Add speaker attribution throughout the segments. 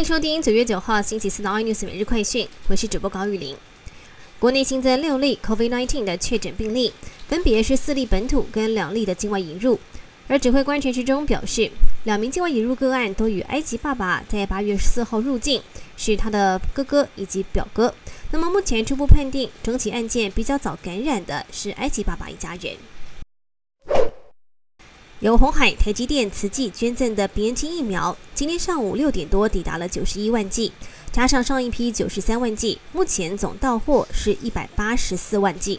Speaker 1: 欢迎收听九月九号星期四的 iNews 每日快讯，我是主播高玉玲。国内新增六例 COVID-19 的确诊病例，分别是四例本土跟两例的境外引入。而指挥官陈时中表示，两名境外引入个案都与埃及爸爸在八月十四号入境，是他的哥哥以及表哥。那么目前初步判定，整起案件比较早感染的是埃及爸爸一家人。由红海、台积电、慈济捐赠的 BNT 疫苗，今天上午六点多抵达了九十一万剂，加上上一批九十三万剂，目前总到货是一百八十四万剂。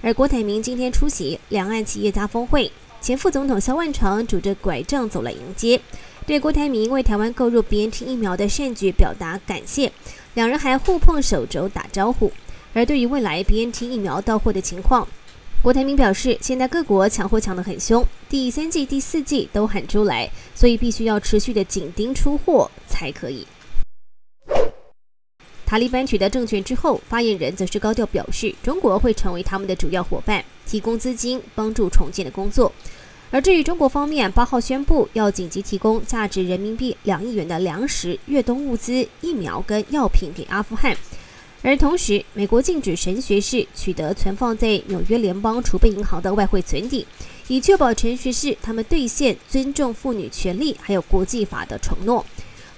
Speaker 1: 而郭台铭今天出席两岸企业家峰会，前副总统萧万长拄着拐杖走了迎接，对郭台铭为台湾购入 BNT 疫苗的善举表达感谢，两人还互碰手肘打招呼。而对于未来 BNT 疫苗到货的情况，郭台铭表示，现在各国抢货抢得很凶，第三季、第四季都喊出来，所以必须要持续的紧盯出货才可以。塔利班取得政权之后，发言人则是高调表示，中国会成为他们的主要伙伴，提供资金帮助重建的工作。而至于中国方面，八号宣布要紧急提供价值人民币两亿元的粮食、越冬物资、疫苗跟药品给阿富汗。而同时，美国禁止神学士取得存放在纽约联邦储备银行的外汇存底，以确保陈学士他们兑现尊重妇女权利还有国际法的承诺。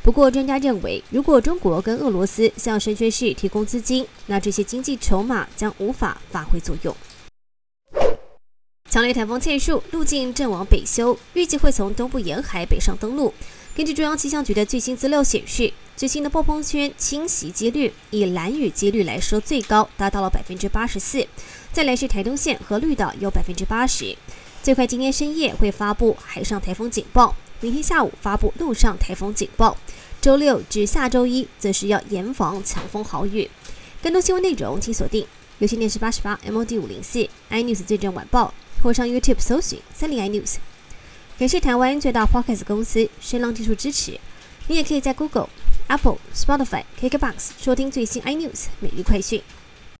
Speaker 1: 不过，专家认为，如果中国跟俄罗斯向神学士提供资金，那这些经济筹码将无法发挥作用。强烈台风蔡数路径正往北修，预计会从东部沿海北上登陆。根据中央气象局的最新资料显示，最新的暴风圈侵袭几率以蓝雨几率来说最高，达到了百分之八十四。再来是台东县和绿岛有百分之八十。最快今天深夜会发布海上台风警报，明天下午发布陆上台风警报。周六至下周一则是要严防强风豪雨。更多新闻内容请锁定有线电视八十八 MOD 五零四 iNews 最正晚报，或上 YouTube 搜寻三零 iNews。感谢台湾最大 p o c k e t 公司声浪技术支持。你也可以在 Google、Apple、Spotify、KKBox 收听最新 iNews 每日快讯。